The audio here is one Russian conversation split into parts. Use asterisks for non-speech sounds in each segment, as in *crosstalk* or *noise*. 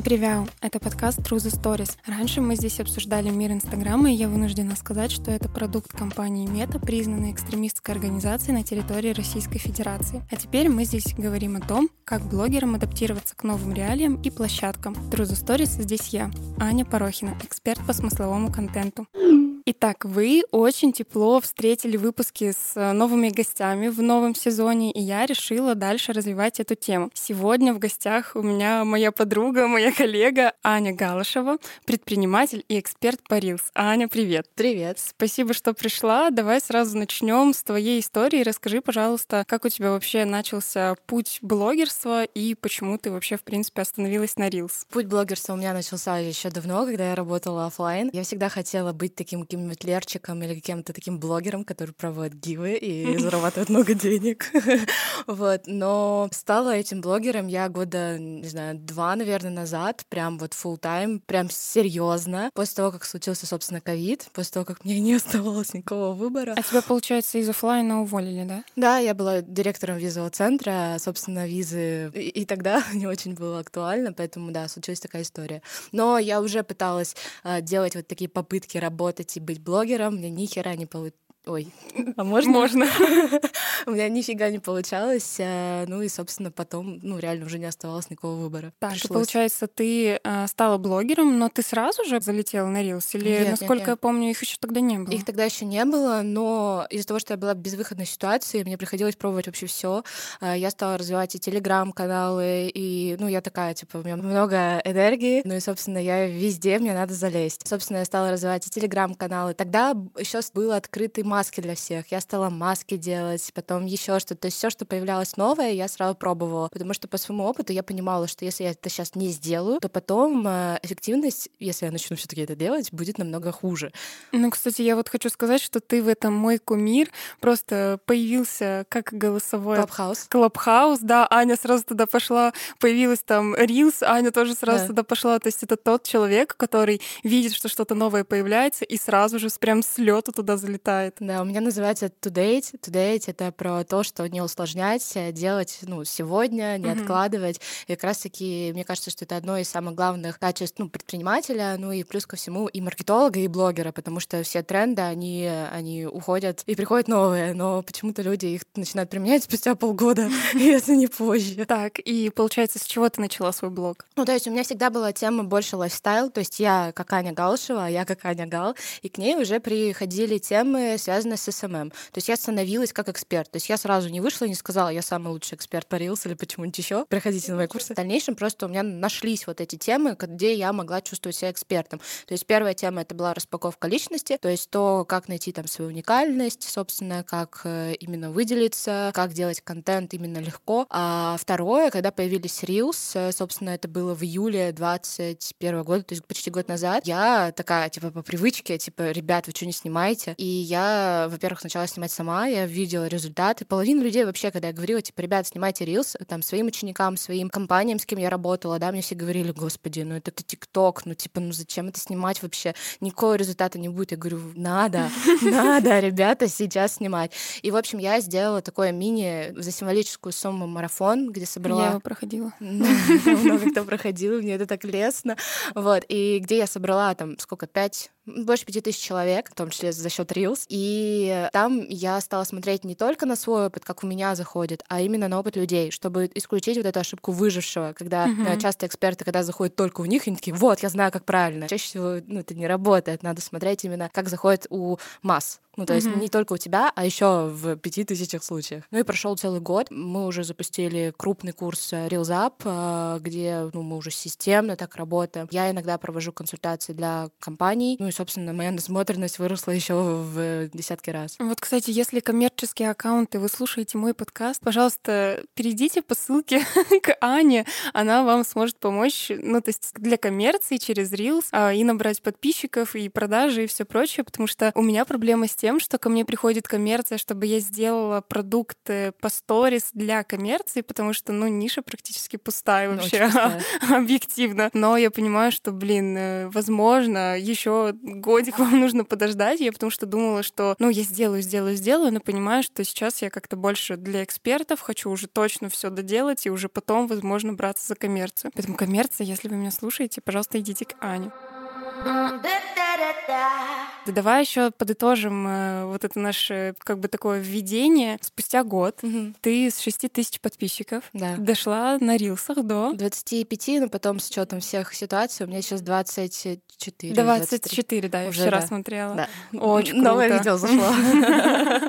Всем привет! Это подкаст True Stories. Раньше мы здесь обсуждали мир Инстаграма, и я вынуждена сказать, что это продукт компании Мета, признанной экстремистской организацией на территории Российской Федерации. А теперь мы здесь говорим о том, как блогерам адаптироваться к новым реалиям и площадкам. True Stories здесь я, Аня Порохина, эксперт по смысловому контенту. Итак, вы очень тепло встретили выпуски с э, новыми гостями в новом сезоне, и я решила дальше развивать эту тему. Сегодня в гостях у меня моя подруга, моя коллега Аня Галышева, предприниматель и эксперт по Reels. Аня, привет. Привет. Спасибо, что пришла. Давай сразу начнем с твоей истории. Расскажи, пожалуйста, как у тебя вообще начался путь блогерства и почему ты вообще, в принципе, остановилась на Reels? Путь блогерства у меня начался еще давно, когда я работала офлайн. Я всегда хотела быть таким каким-нибудь лерчиком или каким-то таким блогером, который проводит гивы и зарабатывает много денег. *laughs* Вот. Но стала этим блогером я года, не знаю, два, наверное, назад, прям вот full time, прям серьезно. После того, как случился, собственно, ковид, после того, как мне не оставалось никакого выбора. А тебя, получается, из офлайна уволили, да? Да, я была директором визового центра, собственно, визы и, и тогда *laughs* не очень было актуально, поэтому, да, случилась такая история. Но я уже пыталась э, делать вот такие попытки работать и быть блогером, мне ни хера не получилось Ой, *laughs* а можно? Можно. *laughs* У меня нифига не получалось. Э, ну и, собственно, потом, ну, реально уже не оставалось никакого выбора. Так, Пришлось. получается, ты э, стала блогером, но ты сразу же залетела на Reels? Или, нет, насколько нет, нет. я помню, их еще тогда не было? Их тогда еще не было, но из-за того, что я была в безвыходной ситуации, мне приходилось пробовать вообще все. Э, я стала развивать и телеграм-каналы, и, ну, я такая, типа, у меня много энергии, ну и, собственно, я везде, мне надо залезть. Собственно, я стала развивать и телеграм-каналы. Тогда еще был открытый маски для всех. Я стала маски делать, потом еще что-то. То есть все, что появлялось новое, я сразу пробовала. Потому что по своему опыту я понимала, что если я это сейчас не сделаю, то потом э, эффективность, если я начну все-таки это делать, будет намного хуже. Ну, кстати, я вот хочу сказать, что ты в этом мой кумир. Просто появился как голосовой... Clubhouse. Clubhouse, да. Аня сразу туда пошла. Появилась там Reels, Аня тоже сразу да. туда пошла. То есть это тот человек, который видит, что что-то новое появляется, и сразу же прям с лету туда залетает. Да, у меня называется today. Today — это про то, что не усложнять, а делать ну, сегодня, не mm-hmm. откладывать. И как раз-таки, мне кажется, что это одно из самых главных качеств ну, предпринимателя, ну и плюс ко всему и маркетолога, и блогера, потому что все тренды, они, они уходят, и приходят новые, но почему-то люди их начинают применять спустя полгода, *laughs* если не позже. Так, и получается, с чего ты начала свой блог? Ну, то есть у меня всегда была тема больше лайфстайл, то есть я как Аня Галшева, а я как Аня Гал, и к ней уже приходили темы, связанная с СММ. То есть я становилась как эксперт. То есть я сразу не вышла и не сказала, я самый лучший эксперт по Reels или по чему-нибудь еще. Приходите на мои курсы. В дальнейшем просто у меня нашлись вот эти темы, где я могла чувствовать себя экспертом. То есть первая тема это была распаковка личности, то есть то, как найти там свою уникальность, собственно, как э, именно выделиться, как делать контент именно легко. А второе, когда появились Reels, э, собственно, это было в июле 21 года, то есть почти год назад, я такая, типа, по привычке, типа, ребят, вы что не снимаете? И я, во-первых, начала снимать сама, я видела результаты. Половина людей вообще, когда я говорила, типа, ребят, снимайте рилс, там, своим ученикам, своим компаниям, с кем я работала, да, мне все говорили, господи, ну это ТикТок, ну типа, ну зачем это снимать вообще? Никакого результата не будет. Я говорю, надо, *laughs* надо, ребята, сейчас снимать. И, в общем, я сделала такое мини за символическую сумму марафон, где собрала... Я его проходила. *laughs* Много кто проходил, мне это так лестно. Вот, и где я собрала там, сколько, пять больше пяти тысяч человек, в том числе за счет Reels. И там я стала смотреть не только на свой опыт, как у меня заходит, а именно на опыт людей, чтобы исключить вот эту ошибку выжившего, когда uh-huh. часто эксперты, когда заходят только у них, они такие, вот, я знаю, как правильно. Чаще всего ну, это не работает, надо смотреть именно, как заходит у масс. Ну, то есть mm-hmm. не только у тебя, а еще в пяти тысячах случаях. Ну и прошел целый год. Мы уже запустили крупный курс э, Reels Up, э, где ну, мы уже системно так работаем. Я иногда провожу консультации для компаний. Ну и, собственно, моя насмотренность выросла еще в десятки раз. Вот, кстати, если коммерческие аккаунты, вы слушаете мой подкаст, пожалуйста, перейдите по ссылке *laughs* к Ане. Она вам сможет помочь, ну, то есть для коммерции через Reels а, и набрать подписчиков, и продажи, и все прочее, потому что у меня проблема с тем, что ко мне приходит коммерция, чтобы я сделала продукты по сторис для коммерции, потому что, ну, ниша практически пустая ну, вообще, *laughs* объективно. Но я понимаю, что, блин, э, возможно, еще годик вам нужно подождать. Я потому что думала, что, ну, я сделаю, сделаю, сделаю, но понимаю, что сейчас я как-то больше для экспертов хочу уже точно все доделать и уже потом, возможно, браться за коммерцию. Поэтому коммерция, если вы меня слушаете, пожалуйста, идите к Ане. Да давай еще подытожим э, вот это наше как бы такое введение. Спустя год угу. ты с 6 тысяч подписчиков да. дошла на рилсах до 25, но потом с учетом всех ситуаций у меня сейчас 24. 24, 23. да, я вчера да. смотрела. Да. Очень круто. Новое видео зашло. *laughs*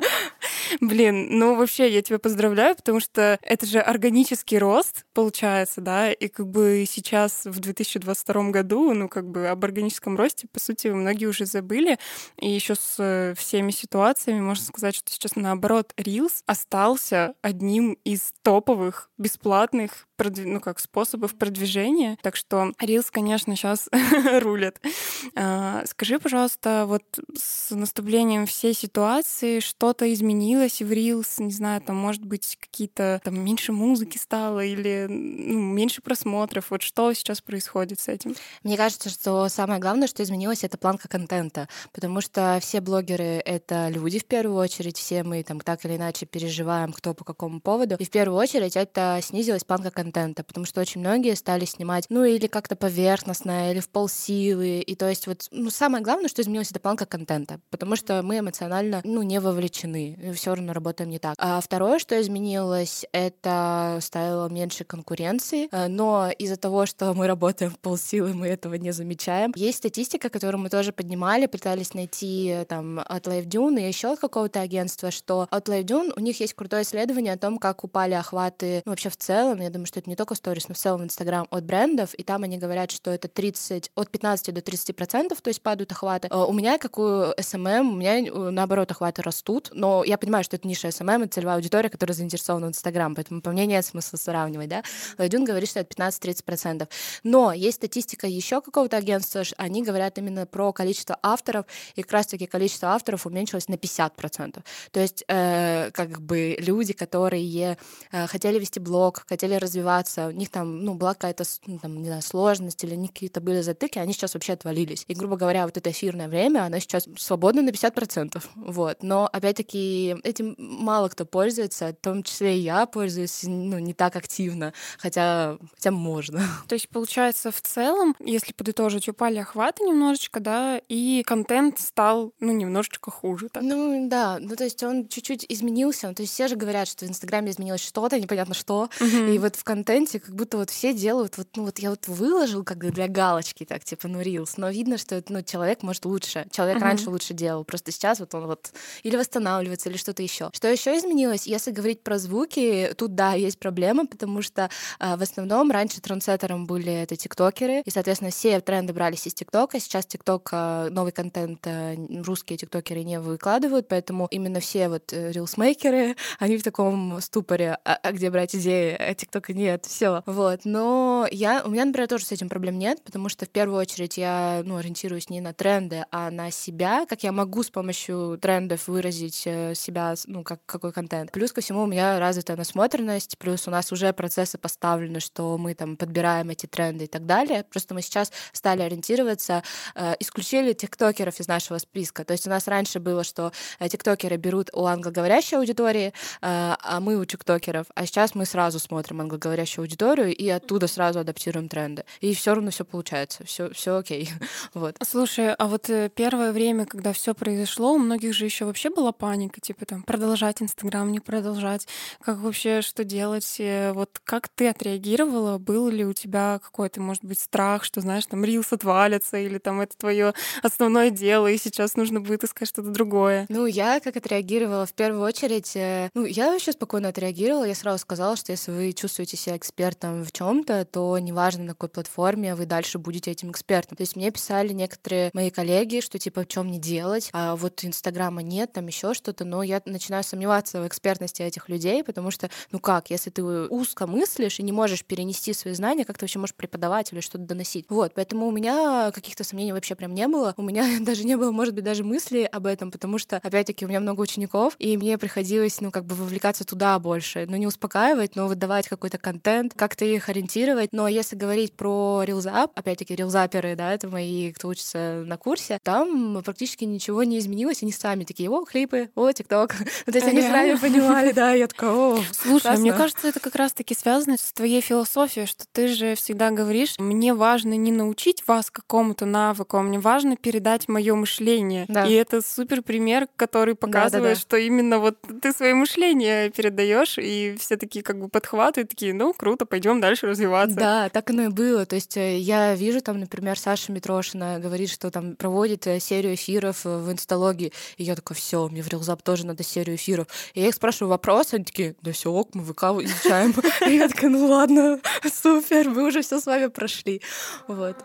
Блин, ну вообще я тебя поздравляю, потому что это же органический рост получается, да, и как бы сейчас в 2022 году, ну как бы об органическом росте, по сути, многие уже забыли, и еще с э, всеми ситуациями можно сказать, что сейчас наоборот Reels остался одним из топовых бесплатных ну как способов продвижения. Так что Reels, конечно, сейчас *laughs* рулит. А, скажи, пожалуйста, вот с наступлением всей ситуации что-то изменилось в Reels? Не знаю, там, может быть, какие-то там меньше музыки стало или ну, меньше просмотров. Вот что сейчас происходит с этим? Мне кажется, что самое главное, что изменилось, это планка контента, потому что все блогеры — это люди в первую очередь, все мы там так или иначе переживаем, кто по какому поводу, и в первую очередь это снизилась планка контента потому что очень многие стали снимать, ну, или как-то поверхностно, или в полсилы. И то есть вот, ну, самое главное, что изменилось, это планка контента, потому что мы эмоционально, ну, не вовлечены, все равно работаем не так. А второе, что изменилось, это стало меньше конкуренции, э, но из-за того, что мы работаем в полсилы, мы этого не замечаем. Есть статистика, которую мы тоже поднимали, пытались найти э, там от LiveDune и еще от какого-то агентства, что от LiveDune у них есть крутое исследование о том, как упали охваты ну, вообще в целом. Я думаю, что это не только сторис, но в целом Инстаграм от брендов, и там они говорят, что это 30, от 15 до 30 процентов, то есть падают охваты. А у меня, как у SMM, у меня, э, наоборот, охваты растут, но я понимаю, что это ниша SMM, это целевая аудитория, которая заинтересована в Инстаграм, поэтому по мне нет смысла сравнивать, да. Лайдюн говорит, что это 15-30 процентов. Но есть статистика еще какого-то агентства, они говорят именно про количество авторов, и как раз-таки количество авторов уменьшилось на 50 процентов. То есть, э, как бы люди, которые э, хотели вести блог, хотели развивать развиваться, у них там, ну, была какая-то, ну, там, не знаю, сложность или какие-то были затыки, они сейчас вообще отвалились. И, грубо говоря, вот это эфирное время, оно сейчас свободно на 50%. Вот. Но, опять-таки, этим мало кто пользуется, в том числе и я пользуюсь, ну, не так активно, хотя, хотя можно. То есть, получается, в целом, если подытожить, упали охваты немножечко, да, и контент стал, ну, немножечко хуже. Так. Ну, да, ну, то есть он чуть-чуть изменился, то есть все же говорят, что в Инстаграме изменилось что-то, непонятно что, uh-huh. и вот в контенте как будто вот все делают, вот, ну вот я вот выложил как бы для галочки, так, типа, ну, рилс, но видно, что ну, человек может лучше, человек uh-huh. раньше лучше делал, просто сейчас вот он вот или восстанавливается, или что-то еще. Что еще изменилось? Если говорить про звуки, тут, да, есть проблема, потому что э, в основном раньше трансеттером были это тиктокеры, и, соответственно, все тренды брались из тиктока, сейчас тикток, э, новый контент э, русские тиктокеры не выкладывают, поэтому именно все вот э, рилсмейкеры, *laughs* они в таком ступоре, а, а где брать идеи, а тиктока нет, все. Вот. Но я, у меня, например, тоже с этим проблем нет, потому что в первую очередь я ну, ориентируюсь не на тренды, а на себя, как я могу с помощью трендов выразить э, себя, ну, как, какой контент. Плюс ко всему у меня развитая насмотренность, плюс у нас уже процессы поставлены, что мы там подбираем эти тренды и так далее. Просто мы сейчас стали ориентироваться, э, исключили тиктокеров из нашего списка. То есть у нас раньше было, что э, тиктокеры берут у англоговорящей аудитории, э, а мы у тиктокеров, а сейчас мы сразу смотрим англоговорящую говорящую аудиторию и оттуда сразу адаптируем тренды. И все равно все получается, все, все окей. *laughs* вот. Слушай, а вот э, первое время, когда все произошло, у многих же еще вообще была паника, типа там продолжать Инстаграм, не продолжать, как вообще что делать? Вот как ты отреагировала? Был ли у тебя какой-то, может быть, страх, что, знаешь, там рилс отвалится, или там это твое основное дело, и сейчас нужно будет искать что-то другое? Ну, я как отреагировала в первую очередь, э, ну, я вообще спокойно отреагировала, я сразу сказала, что если вы чувствуете себя экспертом в чем-то, то неважно, на какой платформе вы дальше будете этим экспертом. То есть мне писали некоторые мои коллеги, что типа в чем не делать, а вот Инстаграма нет, там еще что-то, но я начинаю сомневаться в экспертности этих людей, потому что, ну как, если ты узко мыслишь и не можешь перенести свои знания, как ты вообще можешь преподавать или что-то доносить? Вот, поэтому у меня каких-то сомнений вообще прям там не было, у меня *laughs* даже не было, может быть, даже мысли об этом, потому что, опять-таки, у меня много учеников, и мне приходилось, ну, как бы вовлекаться туда больше. Ну, не успокаивать, но выдавать какой-то контент, как-то их ориентировать. Но если говорить про рилзап, опять-таки, рилзаперы, да, это мои, кто учится на курсе, там практически ничего не изменилось, они сами такие, о, клипы, о, тикток. *laughs* То есть они сами понимали, да, я такая, о, *laughs* Слушай, мне кажется, это как раз-таки связано с твоей философией, что ты же всегда говоришь, мне важно не научить вас какому-то навыку, а мне важно передать мое мышление. Да. И это супер пример, который показывает, да, да, да. что именно вот ты свое мышление передаешь, и все такие как бы подхватывают, такие, ну круто, пойдем дальше развиваться. Да, так оно и было. То есть э, я вижу там, например, Саша Митрошина говорит, что там проводит э, серию эфиров э, в инсталогии, и я такая, все, мне в Рилзап тоже надо серию эфиров. И я их спрашиваю вопрос, они такие, да все, ок, мы ВК изучаем. *laughs* И я такая, ну ладно, *laughs* супер, мы уже все с вами прошли. Вот.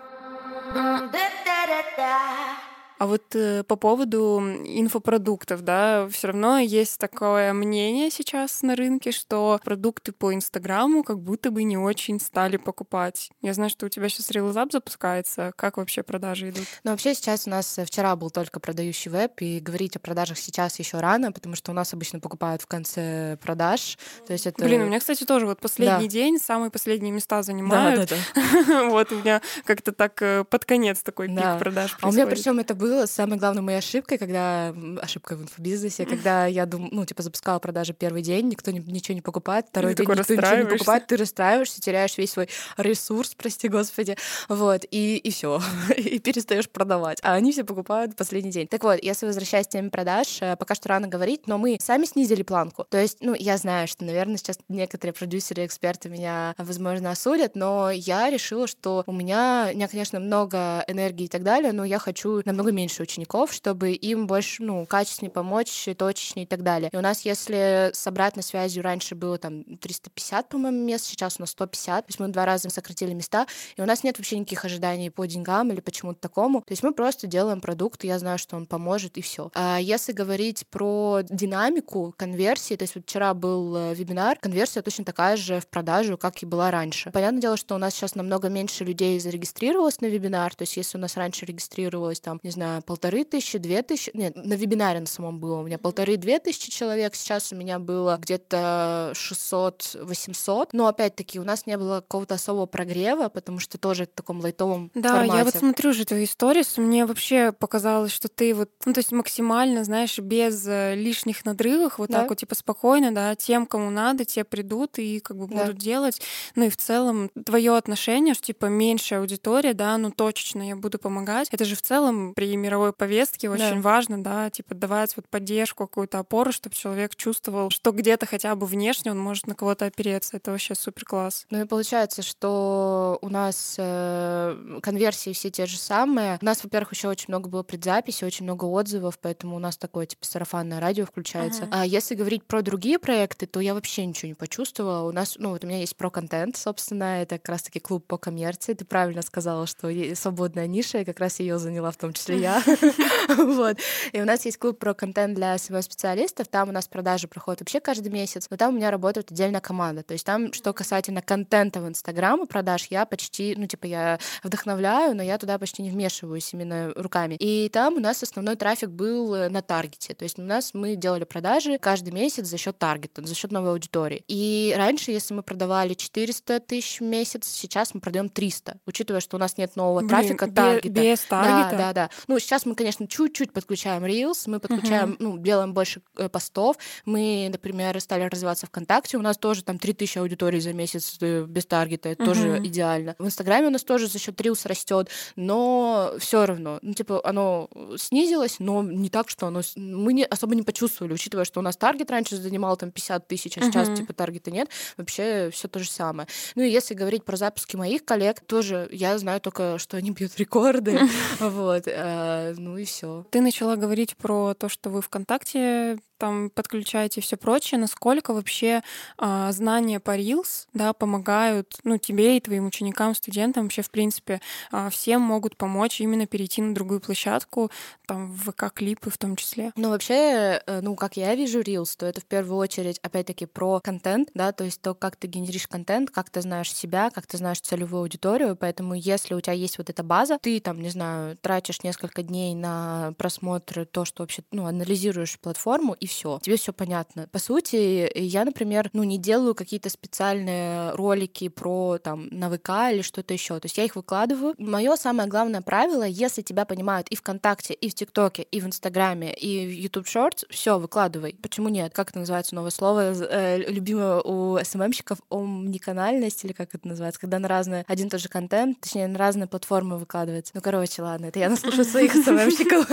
Mm, da da da da. А вот э, по поводу инфопродуктов, да, все равно есть такое мнение сейчас на рынке, что продукты по Инстаграму как будто бы не очень стали покупать. Я знаю, что у тебя сейчас Reelsап запускается. Как вообще продажи идут? Ну, вообще сейчас у нас вчера был только продающий веб, и говорить о продажах сейчас еще рано, потому что у нас обычно покупают в конце продаж. То есть это... Блин, у меня, кстати, тоже вот последний да. день самые последние места занимают. Да, да, да. *laughs* вот у меня как-то так э, под конец такой пик продаж А у меня причем это было самой главной моей ошибкой, когда ошибкой в инфобизнесе, когда я думаю, ну, типа, запускала продажи первый день, никто не, ничего не покупает, второй день никто ничего не покупает, ты расстраиваешься, теряешь весь свой ресурс, прости господи, вот, и, и все, *laughs* и перестаешь продавать. А они все покупают в последний день. Так вот, если возвращаясь к теме продаж, э, пока что рано говорить, но мы сами снизили планку. То есть, ну, я знаю, что, наверное, сейчас некоторые продюсеры, эксперты меня, возможно, осудят, но я решила, что у меня, у меня, конечно, много энергии и так далее, но я хочу намного меньше учеников, чтобы им больше, ну, качественнее помочь, точечнее и так далее. И у нас, если с обратной связью раньше было там 350, по-моему, мест, сейчас у нас 150, то есть мы два раза сократили места, и у нас нет вообще никаких ожиданий по деньгам или почему-то такому. То есть мы просто делаем продукт, и я знаю, что он поможет, и все. А если говорить про динамику конверсии, то есть вот вчера был э, вебинар, конверсия точно такая же в продажу, как и была раньше. Понятное дело, что у нас сейчас намного меньше людей зарегистрировалось на вебинар, то есть если у нас раньше регистрировалось там, не знаю, полторы тысячи, две тысячи, нет, на вебинаре на самом было у меня полторы-две тысячи человек, сейчас у меня было где-то 600-800, но опять-таки у нас не было какого-то особого прогрева, потому что тоже в таком лайтовом Да, формате. я вот смотрю же твои сторис, мне вообще показалось, что ты вот, ну то есть максимально, знаешь, без э, лишних надрывов, вот да? так вот типа спокойно, да, тем, кому надо, те придут и как бы будут да. делать, ну и в целом твое отношение, что типа меньше аудитория, да, ну точечно я буду помогать, это же в целом при мировой повестки очень да. важно, да, типа давать вот поддержку, какую-то опору, чтобы человек чувствовал, что где-то хотя бы внешне он может на кого-то опереться. Это вообще супер класс. Ну и получается, что у нас э, конверсии все те же самые. У нас, во-первых, еще очень много было предзаписи, очень много отзывов, поэтому у нас такое типа сарафанное радио включается. Uh-huh. А если говорить про другие проекты, то я вообще ничего не почувствовала. У нас, ну вот у меня есть про контент, собственно, это как раз-таки клуб по коммерции. Ты правильно сказала, что свободная ниша, и как раз ее заняла в том числе я. *laughs* вот. И у нас есть клуб про контент для SEO-специалистов, там у нас продажи проходят вообще каждый месяц, но там у меня работает отдельная команда. То есть там, что касательно контента в Инстаграм и продаж, я почти, ну, типа, я вдохновляю, но я туда почти не вмешиваюсь именно руками. И там у нас основной трафик был э, на таргете. То есть у нас мы делали продажи каждый месяц за счет таргета, за счет новой аудитории. И раньше, если мы продавали 400 тысяч в месяц, сейчас мы продаем 300, учитывая, что у нас нет нового Блин, трафика таргета. Без таргета? Да, да, да. Ну, сейчас мы, конечно, чуть-чуть подключаем Reels, мы подключаем, uh-huh. ну, делаем больше э, постов. Мы, например, стали развиваться ВКонтакте, у нас тоже там 3000 аудиторий за месяц э, без таргета, это uh-huh. тоже идеально. В Инстаграме у нас тоже за счет Reels растет, но все равно, ну, типа, оно снизилось, но не так, что оно... Мы не, особо не почувствовали, учитывая, что у нас таргет раньше занимал там 50 тысяч, а сейчас, uh-huh. типа, таргета нет, вообще все то же самое. Ну, и если говорить про запуски моих коллег, тоже я знаю только, что они бьют рекорды, *laughs* вот, э, ну и все. Ты начала говорить про то, что вы ВКонтакте там подключаете все прочее, насколько вообще э, знания по Reels, да, помогают, ну, тебе и твоим ученикам, студентам, вообще, в принципе, э, всем могут помочь именно перейти на другую площадку, там, в ВК-клипы в том числе? Ну, вообще, э, ну, как я вижу Reels, то это в первую очередь, опять-таки, про контент, да, то есть то, как ты генеришь контент, как ты знаешь себя, как ты знаешь целевую аудиторию, поэтому если у тебя есть вот эта база, ты там, не знаю, тратишь несколько дней на просмотр, то, что вообще, ну, анализируешь платформу, и все, тебе все понятно. По сути, я, например, ну, не делаю какие-то специальные ролики про там на ВК или что-то еще, то есть я их выкладываю. Мое самое главное правило, если тебя понимают и ВКонтакте, и в ТикТоке, и в Инстаграме, и в YouTube Shorts, все, выкладывай. Почему нет? Как это называется новое слово, э, любимое у СММщиков, омниканальность, или как это называется, когда на разные, один и тот же контент, точнее, на разные платформы выкладывается. Ну, короче, ладно, это я наслушаю своих *laughs* СММщиков.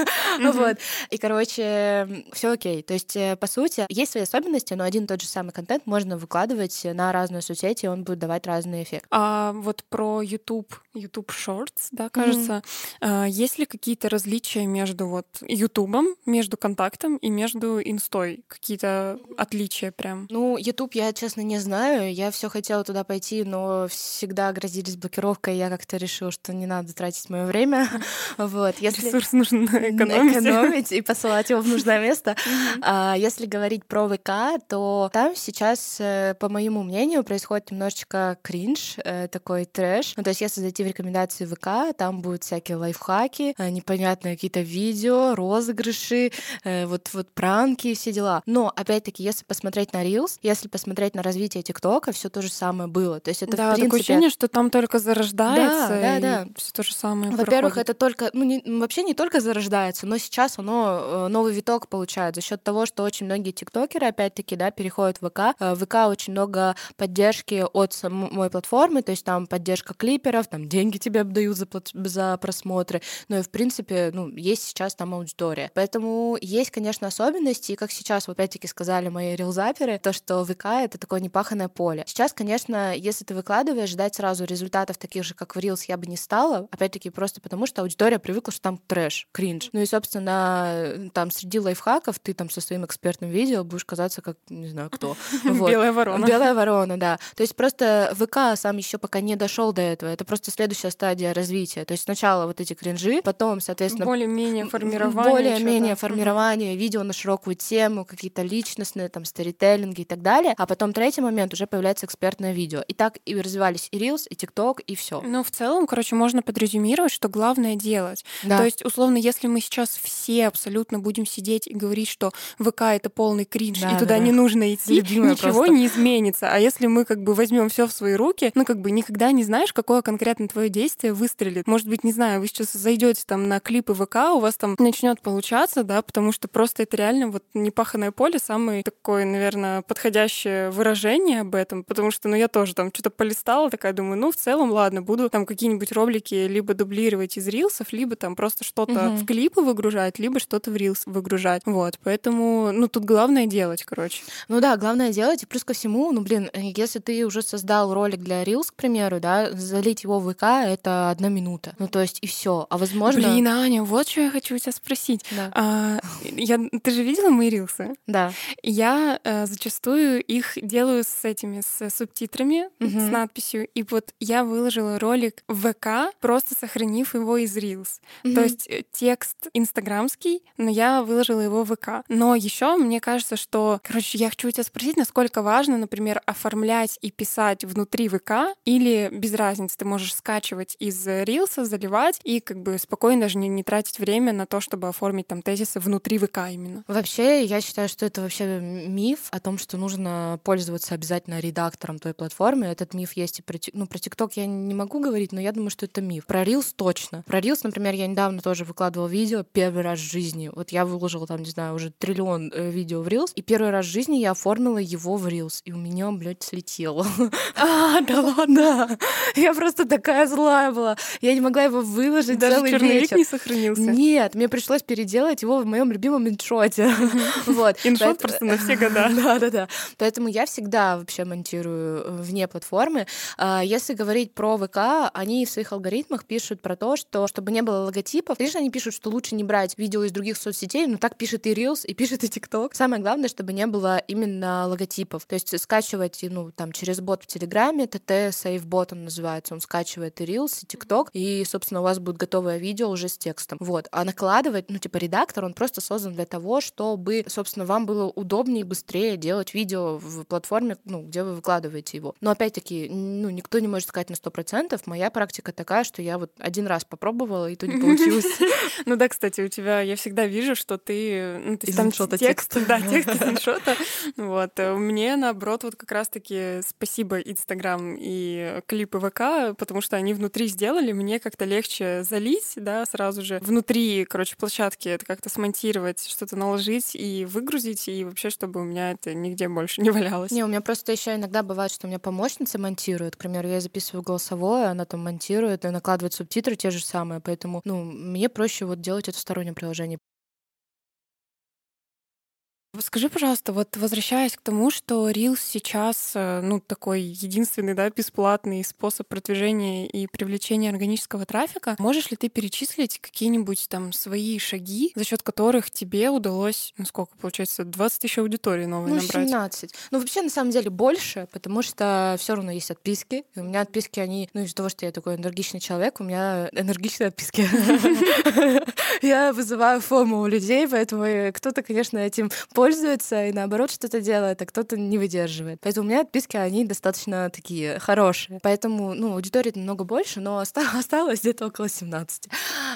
Вот. И, короче, все окей. То есть, э, по сути, есть свои особенности, но один и тот же самый контент можно выкладывать на разные соцсети, и он будет давать разный эффект. А вот про YouTube, YouTube Shorts, да, кажется, mm-hmm. есть ли какие-то различия между вот YouTube, между контактом и между инстой? Какие-то отличия прям? Ну, YouTube я, честно, не знаю. Я все хотела туда пойти, но всегда грозились блокировкой, я как-то решила, что не надо тратить мое время. *laughs* Вот. Если... Ресурс нужно экономить. экономить и посылать его в нужное место. *laughs* А если говорить про ВК, то там сейчас, э, по моему мнению, происходит немножечко кринж, э, такой трэш. Ну, то есть, если зайти в рекомендации ВК, там будут всякие лайфхаки, э, непонятные какие-то видео, розыгрыши, вот, вот пранки и все дела. Но, опять-таки, если посмотреть на Reels, если посмотреть на развитие ТикТока, все то же самое было. То есть это, да, в принципе... такое ощущение, что там только зарождается. Да, да, да. Все то же самое Во-первых, это только, ну, не, вообще не только зарождается, но сейчас оно новый виток получает за счет того, что очень многие тиктокеры, опять-таки, да, переходят в ВК. В ВК очень много поддержки от самой платформы, то есть там поддержка клиперов, там деньги тебе обдают за, за просмотры, но и, в принципе, ну, есть сейчас там аудитория. Поэтому есть, конечно, особенности, и как сейчас, опять-таки, сказали мои рилзаперы, то, что ВК — это такое непаханное поле. Сейчас, конечно, если ты выкладываешь, ждать сразу результатов таких же, как в Reels, я бы не стала, опять-таки, просто потому, что аудитория привыкла, что там трэш, кринж. Ну и, собственно, там среди лайфхаков ты там со своим экспертным видео будешь казаться как, не знаю, кто. *laughs* Вот. Белая ворона. Белая ворона, да. То есть просто ВК сам еще пока не дошел до этого. Это просто следующая стадия развития. То есть сначала вот эти кринжи, потом, соответственно... Более-менее формирование. Более-менее формирование, видео на широкую тему, какие-то личностные, там, сторителлинги и так далее. А потом третий момент уже появляется экспертное видео. И так и развивались и Reels, и TikTok, и все. Ну, в целом, короче, можно подразумировать, что главное делать. Да. То есть, условно, если мы сейчас все абсолютно будем сидеть и говорить, что ВК это полный кринж, да, и туда да. не нужно идти, Любимая ничего просто. не изменится. А если мы как бы возьмем все в свои руки, ну как бы никогда не знаешь, какое конкретно твое действие выстрелит. Может быть, не знаю, вы сейчас зайдете там на клипы ВК, у вас там начнет получаться, да, потому что просто это реально вот непаханное поле, самое такое, наверное, подходящее выражение об этом, потому что, ну, я тоже там что-то полистала, такая думаю, ну, в целом, ладно, буду там какие-нибудь ролики либо дублировать из рилсов, либо там просто что-то угу. в клипы выгружать, либо что-то в рилс выгружать. Вот, поэтому, ну, тут главное делать, короче. Ну да, главное делать, и плюс ко всему, ну, блин, если ты уже создал ролик для Reels, к примеру, да, залить его в ВК — это одна минута. Ну, то есть и все. А возможно... Блин, Аня, вот что я хочу у тебя спросить. Да. А, я, ты же видела мои рилсы? Да. Я а, зачастую их делаю с этими, с субтитрами, угу. с надписью. И вот я выложила ролик в ВК, просто сохранив его из Reels. Угу. То есть э, текст инстаграмский, но я выложила его в ВК. Но еще мне кажется, что, короче, я хочу у тебя спросить, насколько важно, например, оформлять и писать внутри ВК или без разницы, ты можешь скачивать из Рилса, заливать и как бы спокойно даже не, не тратить время на то, чтобы оформить там тезисы внутри ВК именно. Вообще, я считаю, что это вообще миф о том, что нужно пользоваться обязательно редактором той платформы. Этот миф есть и про, ну, про ТикТок я не могу говорить, но я думаю, что это миф. Про Reels точно. Про Reels, например, я недавно тоже выкладывала видео первый раз в жизни. Вот я выложила там, не знаю, уже триллион э, видео в Reels, и первый раз в жизни я оформила его в Reels, и у меня, блядь, слетело. *laughs* А, да ладно! Я просто такая злая была. Я не могла его выложить Даже целый черновик вечер. не сохранился? Нет, мне пришлось переделать его в моем любимом иншоте. *laughs* Вот. Иншот просто на все *laughs* года. Да-да-да. Поэтому я всегда вообще монтирую э, вне платформы. А, если говорить про ВК, они в своих алгоритмах пишут про то, что чтобы не было логотипов, конечно, они пишут, что лучше не брать видео из других соцсетей, но так пишет и Reels, и пишет и TikTok. Самое главное, чтобы не было именно логотипов. То есть скачивать, ну, там, через бот в Телеграме, ТТ SafeBot он называется, он скачивает и Reels, и TikTok, и, собственно, у вас будет готовое видео уже с текстом. Вот. А накладывать, ну, типа, редактор, он просто создан для того, чтобы, собственно, вам было удобнее и быстрее делать видео в платформе, ну, где вы выкладываете его. Но, опять-таки, ну, никто не может сказать на сто процентов. Моя практика такая, что я вот один раз попробовала, и то не получилось. *laughs* Ну да, кстати, у тебя я всегда вижу, что ты... Ну, то есть там текст, да, *laughs* текст из иншота. Вот. Э, мне, наоборот, вот как раз-таки спасибо Инстаграм и клипы ВК, потому что они внутри сделали, мне как-то легче залить, да, сразу же внутри, короче, площадки это как-то смонтировать, что-то наложить и выгрузить, и вообще, чтобы у меня это нигде больше не валялось. Не, у меня просто еще иногда бывает, что у меня помощница монтирует. К примеру, я записываю голосовое, она там монтирует и накладывает субтитры те же самые, поэтому, ну, мне проще вот делать это в стороннем приложении. Скажи, пожалуйста, вот возвращаясь к тому, что Reels сейчас, э, ну, такой единственный, да, бесплатный способ продвижения и привлечения органического трафика, можешь ли ты перечислить какие-нибудь там свои шаги, за счет которых тебе удалось, ну, сколько получается, 20 тысяч аудиторий новой ну, набрать? 17. Ну, вообще, на самом деле, больше, потому что все равно есть отписки. И у меня отписки, они, ну, из-за того, что я такой энергичный человек, у меня энергичные отписки. *laughs* Я вызываю фому у людей, поэтому кто-то, конечно, этим пользуется и наоборот что-то делает, а кто-то не выдерживает. Поэтому у меня отписки, они достаточно такие хорошие. Поэтому, ну, аудитории намного больше, но *laughs* осталось где-то около 17.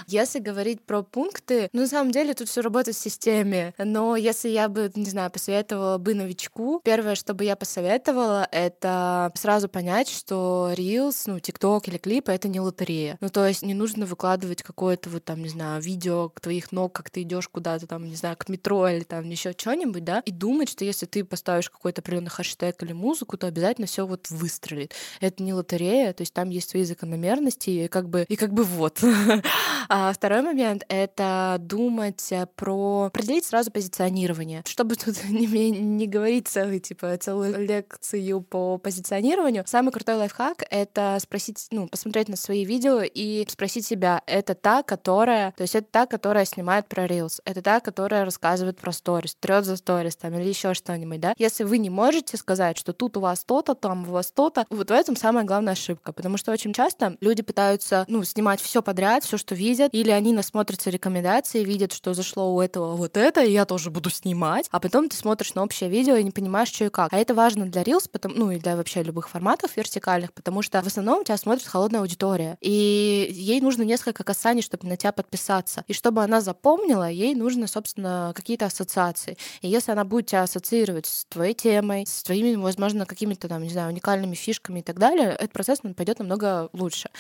Если говорить про пункты, ну, на самом деле тут все работает в системе. Но если я бы, не знаю, посоветовала бы новичку, первое, что бы я посоветовала, это сразу понять, что Reels, ну, TikTok или клипы — это не лотерея. Ну, то есть не нужно выкладывать какое-то вот там, не знаю, видео твоих ног, как ты идешь куда-то там, не знаю, к метро или там еще что что-нибудь, да, и думать, что если ты поставишь какой-то определенный хэштег или музыку, то обязательно все вот выстрелит. Это не лотерея, то есть там есть свои закономерности, и как бы, и как бы вот. *laughs* а второй момент — это думать про... Определить сразу позиционирование. Чтобы тут *laughs* не, не говорить целый, типа, целую лекцию по позиционированию, самый крутой лайфхак — это спросить, ну, посмотреть на свои видео и спросить себя, это та, которая... То есть это та, которая снимает про Reels, это та, которая рассказывает про сторис, трет за сторис там или еще что-нибудь, да, если вы не можете сказать, что тут у вас то-то, там у вас то-то, вот в этом самая главная ошибка, потому что очень часто люди пытаются, ну, снимать все подряд, все, что видят, или они насмотрятся рекомендации, видят, что зашло у этого вот это, и я тоже буду снимать, а потом ты смотришь на общее видео и не понимаешь, что и как. А это важно для Reels, потому, ну, и для вообще любых форматов вертикальных, потому что в основном тебя смотрит холодная аудитория, и ей нужно несколько касаний, чтобы на тебя подписаться. И чтобы она запомнила, ей нужно, собственно, какие-то ассоциации. И если она будет тебя ассоциировать с твоей темой, с твоими, возможно, какими-то там, не знаю, уникальными фишками и так далее, этот процесс он пойдет намного лучше.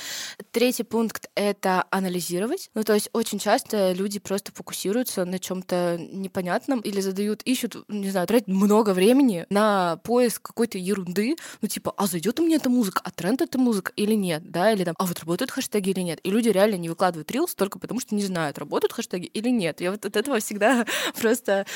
Третий пункт — это анализировать. Ну, то есть очень часто люди просто фокусируются на чем то непонятном или задают, ищут, не знаю, тратят много времени на поиск какой-то ерунды, ну, типа, а зайдет у меня эта музыка, а тренд эта музыка или нет, да, или там, а вот работают хэштеги или нет. И люди реально не выкладывают рилс только потому, что не знают, работают хэштеги или нет. Я вот от этого всегда *laughs* просто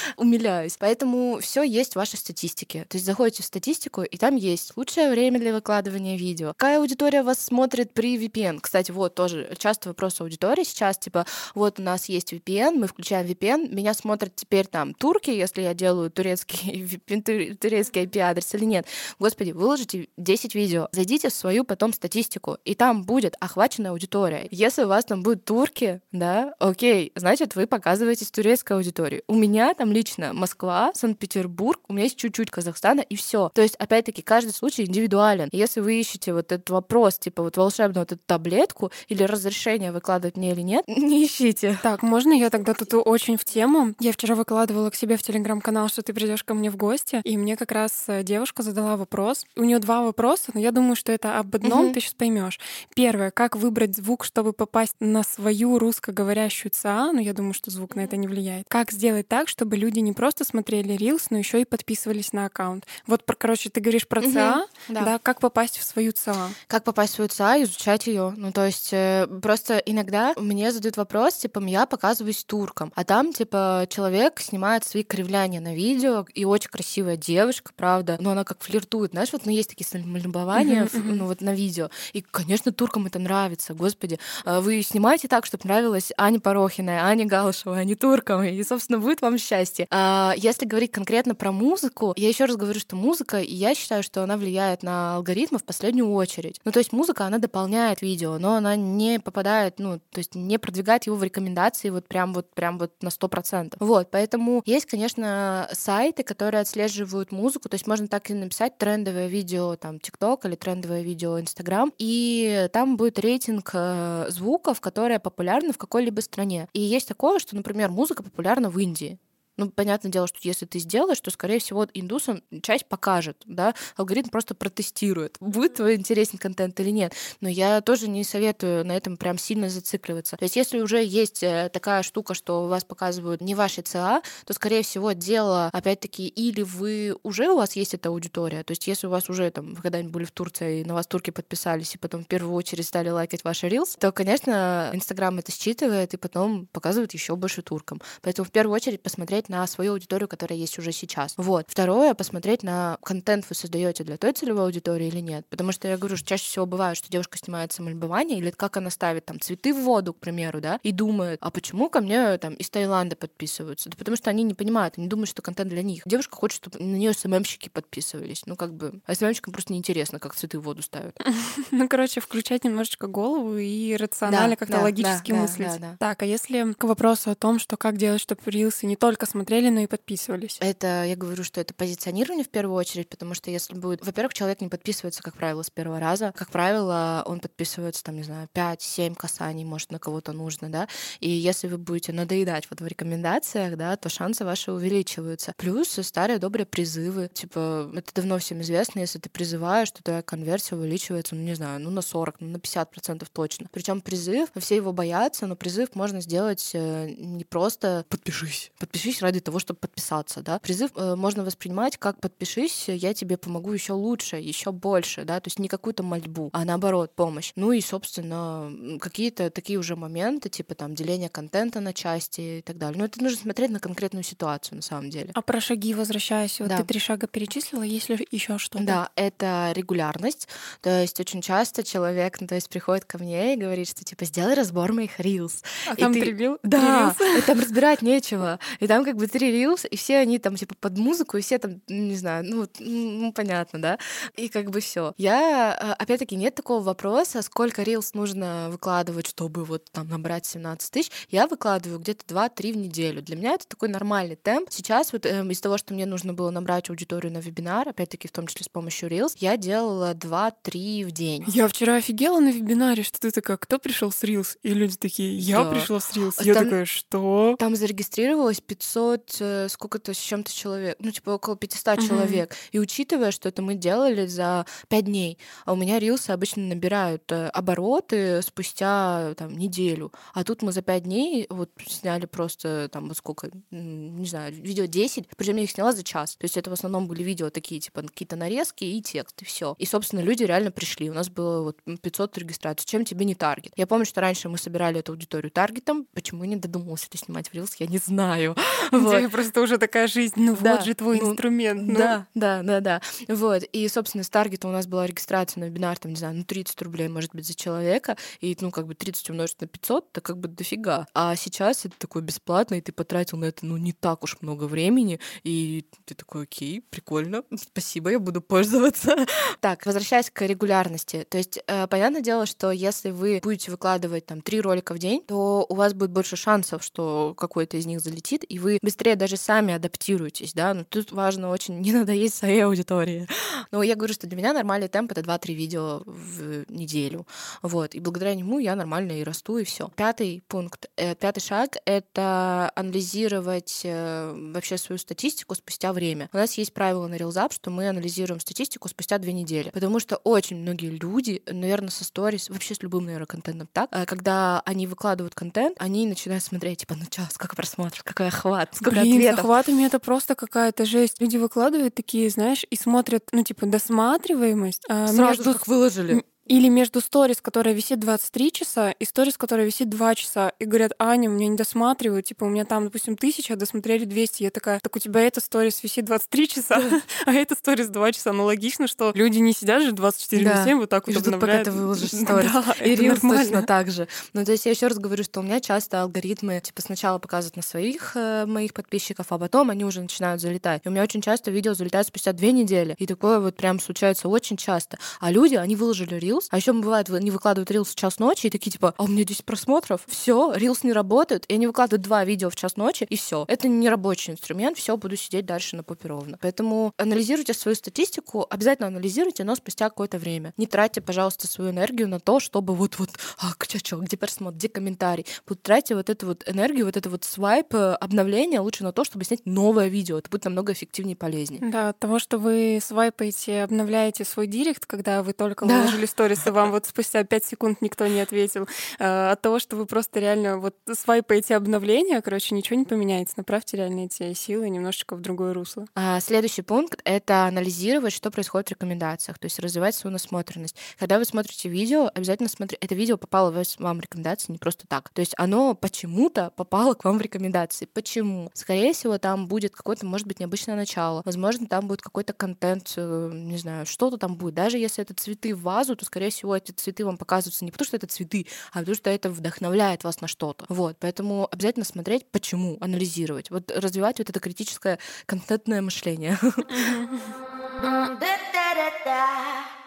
умиляюсь. Поэтому все есть в вашей статистике. То есть заходите в статистику, и там есть лучшее время для выкладывания видео. Какая аудитория вас смотрит при VPN? Кстати, вот тоже часто вопрос аудитории сейчас, типа, вот у нас есть VPN, мы включаем VPN, меня смотрят теперь там турки, если я делаю турецкий, *laughs* турецкий IP-адрес или нет. Господи, выложите 10 видео, зайдите в свою потом статистику, и там будет охваченная аудитория. Если у вас там будут турки, да, окей, значит, вы показываетесь турецкой аудитории. У меня там лично Москва, Санкт-Петербург, у меня есть чуть-чуть Казахстана, и все. То есть, опять-таки, каждый случай индивидуален. Если вы ищете вот этот вопрос, типа вот волшебную вот эту таблетку или разрешение выкладывать мне или нет, *laughs* не ищите. Так, можно я тогда тут очень в тему? Я вчера выкладывала к себе в телеграм-канал, что ты придешь ко мне в гости, и мне как раз э, девушка задала вопрос. У нее два вопроса, но я думаю, что это об одном угу. ты сейчас поймешь. Первое, как выбрать звук, чтобы попасть на свою русскоговорящую ЦА, ну я думаю, что звук на это не влияет. Как сделать так, чтобы люди не просто смотрели Reels, но еще и подписывались на аккаунт. Вот, про, короче, ты говоришь про ЦА, угу, да. да, как попасть в свою ЦА? Как попасть в свою ЦА, изучать ее. Ну, то есть э, просто иногда мне задают вопрос, типа, я показываюсь туркам, а там, типа, человек снимает свои кривляния на видео, и очень красивая девушка, правда, но она как флиртует, знаешь, вот, ну, есть такие самолюбования, ну, вот на видео, и, конечно, туркам это нравится, господи. А вы снимаете так, чтобы нравилась Аня Порохина, Аня Галышева, а не туркам, и, собственно, будет вам счастье. А если говорить конкретно про музыку, я еще раз говорю, что музыка, и я считаю, что она влияет на алгоритмы в последнюю очередь. Ну, то есть музыка, она дополняет видео, но она не попадает, ну, то есть не продвигает его в рекомендации вот прям вот прям вот на сто процентов. Вот, поэтому есть, конечно, сайты, которые отслеживают музыку, то есть можно так и написать трендовое видео там TikTok или трендовое видео Instagram, и там будет рейтинг э, звуков, которые популярны в какой-либо стране. И есть такое, что, например, музыка популярна в Индии. Ну, понятное дело, что если ты сделаешь, то, скорее всего, индусам часть покажет, да, алгоритм просто протестирует, будет твой интересен контент или нет. Но я тоже не советую на этом прям сильно зацикливаться. То есть, если уже есть э, такая штука, что у вас показывают не ваши ЦА, то, скорее всего, дело, опять-таки, или вы уже у вас есть эта аудитория, то есть, если у вас уже там, когда-нибудь были в Турции, и на вас турки подписались, и потом в первую очередь стали лайкать ваши рилс, то, конечно, Инстаграм это считывает и потом показывает еще больше туркам. Поэтому в первую очередь посмотреть посмотреть на свою аудиторию, которая есть уже сейчас. Вот. Второе, посмотреть на контент вы создаете для той целевой аудитории или нет. Потому что я говорю, что чаще всего бывает, что девушка снимает самолюбование, или как она ставит там цветы в воду, к примеру, да, и думает, а почему ко мне там из Таиланда подписываются? Да потому что они не понимают, они думают, что контент для них. Девушка хочет, чтобы на нее СММщики подписывались. Ну, как бы, а СММщикам просто неинтересно, как цветы в воду ставят. *laughs* Ну, короче, включать немножечко голову и рационально как-то логически мыслить. Так, а если к вопросу о том, что как делать, чтобы рилсы не только смотрели, но и подписывались. Это, я говорю, что это позиционирование в первую очередь, потому что если будет... Во-первых, человек не подписывается, как правило, с первого раза. Как правило, он подписывается, там, не знаю, 5-7 касаний, может, на кого-то нужно, да. И если вы будете надоедать вот в рекомендациях, да, то шансы ваши увеличиваются. Плюс старые добрые призывы. Типа, это давно всем известно, если ты призываешь, то твоя конверсия увеличивается, ну, не знаю, ну, на 40, ну, на 50 процентов точно. Причем призыв, все его боятся, но призыв можно сделать э, не просто подпишись. Подпишись ради того, чтобы подписаться, да. Призыв э, можно воспринимать как подпишись, я тебе помогу еще лучше, еще больше, да, то есть не какую-то мольбу, а наоборот помощь. Ну и, собственно, какие-то такие уже моменты, типа там деление контента на части и так далее. Но это нужно смотреть на конкретную ситуацию на самом деле. А про шаги возвращаясь, вот да. ты три шага перечислила, есть ли еще что-то? Да, это регулярность. То есть очень часто человек, ну, то есть приходит ко мне и говорит, что типа сделай разбор моих reels. А и там ты... три Да, и там разбирать нечего. И там как бы три Reels, и все они там типа под музыку, и все там, не знаю, ну, ну понятно, да, и как бы все. Я, а, опять-таки, нет такого вопроса, сколько Reels нужно выкладывать, чтобы вот там набрать 17 тысяч. Я выкладываю где-то 2-3 в неделю. Для меня это такой нормальный темп. Сейчас вот э, из того, что мне нужно было набрать аудиторию на вебинар, опять-таки в том числе с помощью Reels, я делала 2-3 в день. Я вчера офигела на вебинаре, что ты такая, кто пришел с Reels? И люди такие, я да. пришла с Reels. Я там, такая, что? Там зарегистрировалось 500 Э, сколько-то с чем-то человек, ну, типа около 500 uh-huh. человек. И учитывая, что это мы делали за 5 дней, а у меня рилсы обычно набирают э, обороты спустя там неделю, а тут мы за 5 дней вот сняли просто там вот сколько, не знаю, видео 10, причем я их сняла за час. То есть это в основном были видео такие, типа какие-то нарезки и текст, и все. И, собственно, люди реально пришли. У нас было вот 500 регистраций. Чем тебе не таргет? Я помню, что раньше мы собирали эту аудиторию таргетом. Почему я не додумалась это снимать в Reels, я не знаю. *laughs* Вот просто уже такая жизнь, ну да, вот же твой ну, инструмент. Ну. Да, да, да, да. Вот. И, собственно, с таргета у нас была регистрация на вебинар, там, не знаю, ну 30 рублей, может быть, за человека, и, ну, как бы 30 умножить на 500, это как бы дофига. А сейчас это такое бесплатно, и ты потратил на это, ну, не так уж много времени, и ты такой, окей, прикольно, спасибо, я буду пользоваться. *laughs* Так, возвращаясь к регулярности. То есть, э, понятное дело, что если вы будете выкладывать там три ролика в день, то у вас будет больше шансов, что какой-то из них залетит, и вы быстрее даже сами адаптируетесь, да, но тут важно очень *laughs* не надоесть своей аудитории. Но я говорю, что для меня нормальный темп — это 2-3 видео в неделю, вот, и благодаря нему я нормально и расту, и все. Пятый пункт, э, пятый шаг — это анализировать э, вообще свою статистику спустя время. У нас есть правило на RealsUp, что мы анализируем статистику спустя две недели, потому что очень многие люди, наверное, со сторис, вообще с любым, наверное, контентом так, э, когда они выкладывают контент, они начинают смотреть, типа, ну час, как просмотров, какой охват, сколько Блин, ответов. с охватами это просто какая-то жесть. Люди выкладывают такие, знаешь, и смотрят, ну, типа, досматриваемость. а, Сразу между как выложили. Или между сторис, которая висит 23 часа, и сторис, которая висит 2 часа. И говорят, Аня, меня не досматривают. Типа, у меня там, допустим, тысяча, а досмотрели 200. Я такая, так у тебя эта сторис висит 23 часа, *laughs* а эта сторис 2 часа. Ну, логично, что люди не сидят же 24 на Да. 7 вот так вот ждут, пока ты выложишь *laughs* сторис. И нормально. точно так же. Ну, то есть я еще раз говорю, что у меня часто алгоритмы, типа, сначала показывают на своих э, моих подписчиков, а потом они уже начинают залетать. И у меня очень часто видео залетают спустя две недели. И такое вот прям случается очень часто. А люди, они выложили Reels, а еще бывает, не выкладывают Reels в час ночи, и такие, типа, а у меня 10 просмотров, все, Reels не работает, и они выкладывают два видео в час ночи, и все. Это не рабочий инструмент, все, буду сидеть дальше на попе ровно. Поэтому анализируйте свою статистику, обязательно анализируйте, но спустя какое-то время. Не тратьте, пожалуйста, свою энергию на то, чтобы вот-вот, а, где чё, где просмотр, где комментарий. Вот тратьте вот эту вот энергию, вот это вот свайп, э, обновление лучше на то, чтобы снять новое видео. Это будет намного эффективнее и полезнее. Да, от того, что вы свайпаете, обновляете свой директ, когда вы только Да. выложили сторис, и вам вот спустя 5 секунд никто не ответил. э, От того, что вы просто реально вот свайпаете обновления, короче, ничего не поменяется. Направьте реально эти силы немножечко в другое русло. А, Следующий пункт — это анализировать, что происходит в рекомендациях, то есть развивать свою насмотренность. Когда вы смотрите видео, обязательно смотрите, это видео попало в вам в рекомендации не просто так. То есть оно почему-то попало к вам в рекомендации. Почему? Скорее всего, там будет какое-то, может быть, необычное начало. Возможно, там будет какой-то контент, э, не знаю, что-то там будет. Даже если это цветы в вазу, то, скорее всего, эти цветы вам показываются не потому, что это цветы, а потому, что это вдохновляет вас на что-то. Вот. Поэтому обязательно смотреть, почему, анализировать. Вот развивать вот это критическое контентное мышление.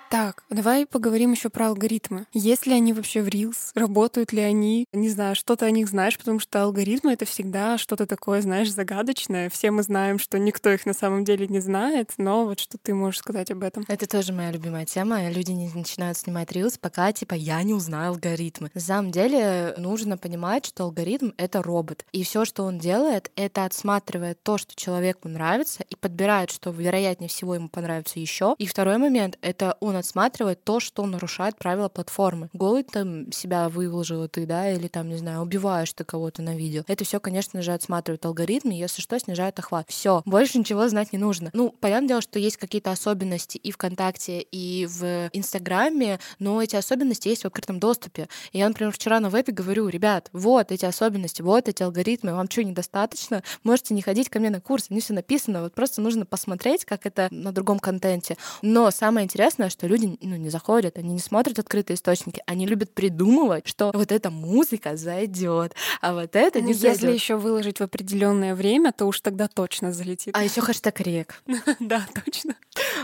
Так, давай поговорим еще про алгоритмы. Есть ли они вообще в Reels? Работают ли они? Не знаю, что ты о них знаешь, потому что алгоритмы — это всегда что-то такое, знаешь, загадочное. Все мы знаем, что никто их на самом деле не знает, но вот что ты можешь сказать об этом? Это тоже моя любимая тема. Люди не начинают снимать рилс, пока типа я не узнаю алгоритмы. На самом деле нужно понимать, что алгоритм — это робот. И все, что он делает, это отсматривает то, что человеку нравится, и подбирает, что вероятнее всего ему понравится еще. И второй момент — это он отсматривает то, что нарушает правила платформы. Голый там себя выложила ты, да, или там, не знаю, убиваешь ты кого-то на видео. Это все, конечно же, отсматривает алгоритм, и если что, снижает охват. Все, больше ничего знать не нужно. Ну, понятное дело, что есть какие-то особенности и ВКонтакте, и в Инстаграме, но эти особенности есть в открытом доступе. И я, например, вчера на вебе говорю, ребят, вот эти особенности, вот эти алгоритмы, вам что, недостаточно? Можете не ходить ко мне на курс, мне все написано, вот просто нужно посмотреть, как это на другом контенте. Но самое интересное, что люди ну, не заходят, они не смотрят открытые источники, они любят придумывать, что вот эта музыка зайдет, а вот это не Ну, Если зайдет. еще выложить в определенное время, то уж тогда точно залетит. А еще хэштег рек. *laughs* Да, точно.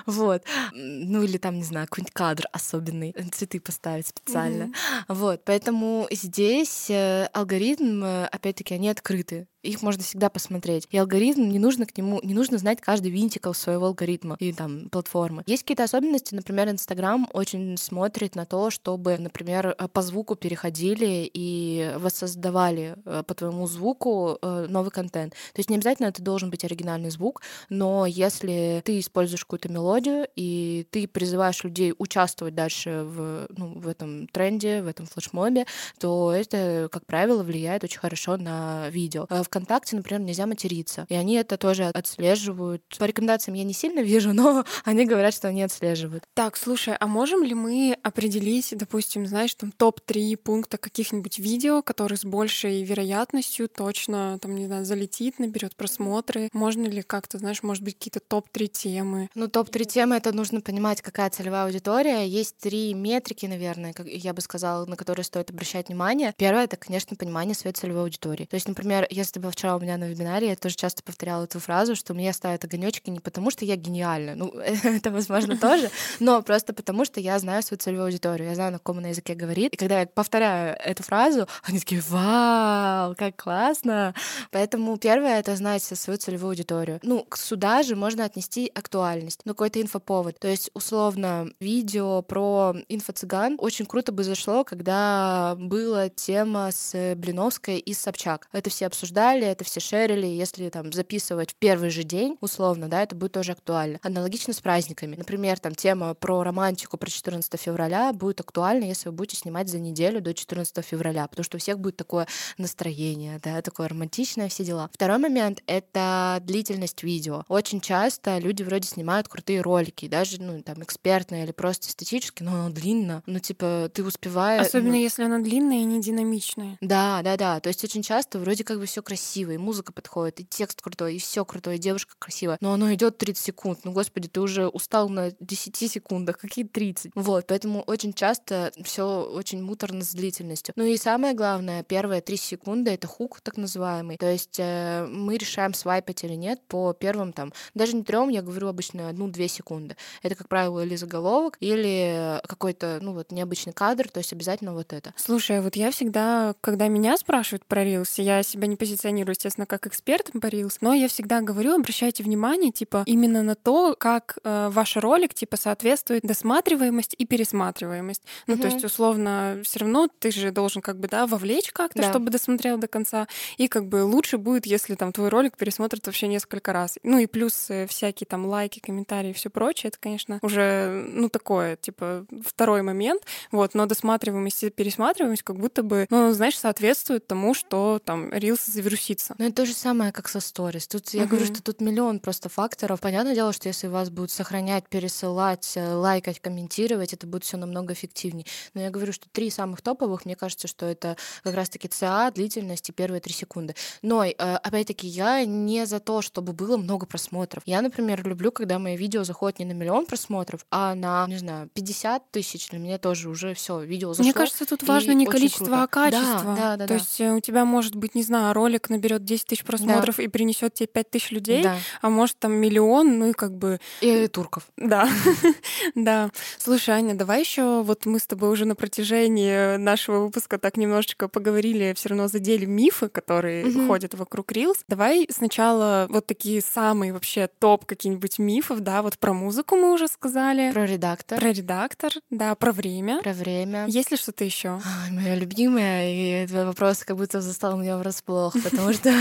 Вот. Ну или там, не знаю, какой-нибудь кадр особенный, э, цветы поставить специально. Вот. Поэтому здесь э, алгоритм, э, опять-таки, они открыты. Их можно всегда посмотреть. И алгоритм, не нужно к нему, не нужно знать каждый винтиков своего алгоритма и там платформы. Есть какие-то особенности, например, Инстаграм очень смотрит на то, чтобы, например, э, по звуку переходили и воссоздавали э, по твоему звуку э, новый контент. То есть не обязательно это должен быть оригинальный звук, но если ты используешь какую-то мелодию и ты призываешь людей участвовать дальше в, ну, в этом тренде, в этом флешмобе, то это, как правило, влияет очень хорошо на видео. А Вконтакте, например, нельзя материться, и они это тоже отслеживают. По рекомендациям я не сильно *laughs* вижу, но они говорят, что они отслеживают. Так, слушай, а можем ли мы определить, допустим, знаешь, там топ-3 пункта каких-нибудь видео, которые с большей вероятностью точно, там, не знаю, залетит, наберет просмотры? Можно ли как-то, знаешь, может быть, какие-то топ-3 темы? Ну, топ-3 темы — это нужно понимать, какая целевая аудитория. Есть три метрики, наверное, как я бы сказала, на которые стоит обращать внимание. Первое — это, конечно, понимание своей целевой аудитории. То есть, например, если бы вчера у меня на вебинаре, я тоже часто повторяла эту фразу, что мне ставят огонечки не потому, что я гениальна, ну, *laughs* это, возможно, тоже, *laughs* но просто потому, что я знаю свою целевую аудиторию, я знаю, на каком она языке говорит. И когда я повторяю эту фразу, они такие, вау, как классно. Поэтому первое — это знать свою целевую аудиторию. Ну, сюда же можно отнести актуальность. Ну, какой-то инфоповод. То есть, условно, видео про инфо-цыган очень круто бы зашло, когда была тема с Блиновской и Собчак. Это все обсуждали, это все шерили. Если там записывать в первый же день, условно, да, это будет тоже актуально. Аналогично с праздниками. Например, там тема про романтику про 14 февраля будет актуальна, если вы будете снимать за неделю до 14 февраля, потому что у всех будет такое настроение, да, такое романтичное, все дела. Второй момент — это длительность видео. Очень часто люди вроде снимают крутые ролики, даже, ну, там, экспертные или просто эстетические, но оно длинно. Ну, типа, ты успеваешь... Особенно ну... если оно длинное и не динамичное. Да, да, да. То есть очень часто вроде как бы все красиво, и музыка подходит, и текст крутой, и все крутое, и девушка красивая. Но оно идет 30 секунд. Ну, господи, ты уже устал на 10 секундах, какие 30. Вот, поэтому очень часто все очень муторно с длительностью. Ну и самое главное, первые 3 секунды — это хук так называемый. То есть э, мы решаем, свайпать или нет по первым там, даже не трем, я говорю обычно одну-две секунды. Это, как правило, или заголовок, или какой-то, ну вот, необычный кадр, то есть обязательно вот это. Слушай, вот я всегда, когда меня спрашивают про Reels, я себя не позиционирую, естественно, как эксперт по Reels, но я всегда говорю, обращайте внимание, типа, именно на то, как э, ваш ролик, типа, соответствует досматриваемость и пересматриваемость. Ну, угу. то есть, условно, все равно ты же должен как бы, да, вовлечь как-то, да. чтобы досмотрел до конца. И как бы лучше будет, если там твой ролик пересмотрят вообще несколько раз. Ну и плюс э, всякие там лайки, комментарии и все прочее, это, конечно, уже, ну, такое, типа, второй момент. Вот, но досматриваемость и пересматриваемость как будто бы, ну, знаешь, соответствует тому, что там Reels завирусится. Ну, это то же самое, как со сторис. Тут я говорю, что тут миллион просто факторов. Понятное дело, что если вас будут сохранять, пересылать, э, лайкать, комментировать, это будет все намного эффективнее. Но я говорю, что три самых топовых, мне кажется, что это как раз-таки ЦА, длительность и первые три секунды. Но, э, опять-таки, я не за то, чтобы было много просмотров. Я, например, люблю, когда мои видео заходят не на миллион просмотров, а на, не знаю, 50 тысяч. Для меня тоже уже все видео зашло. Мне кажется, тут важно не количество, круто. а качество. Да, да, да. То да. есть э, у тебя может быть, не знаю, ролик наберет 10 тысяч просмотров да. и принесет тебе 5 тысяч людей, да. а может там миллион, ну и как бы... И турков. Да, *laughs* да. Слушай, Аня, давай еще вот мы с тобой уже на протяжении нашего выпуска так немножечко поговорили, все равно задели мифы, которые угу. ходят вокруг Reels. Давай сначала вот такие самые вообще топ какие-нибудь мифов, да, вот про музыку мы уже сказали. Про редактор. Про редактор, да, про время. Про время. Есть ли что-то еще? Моя любимая, и этот вопрос как будто застал меня врасплох, потому что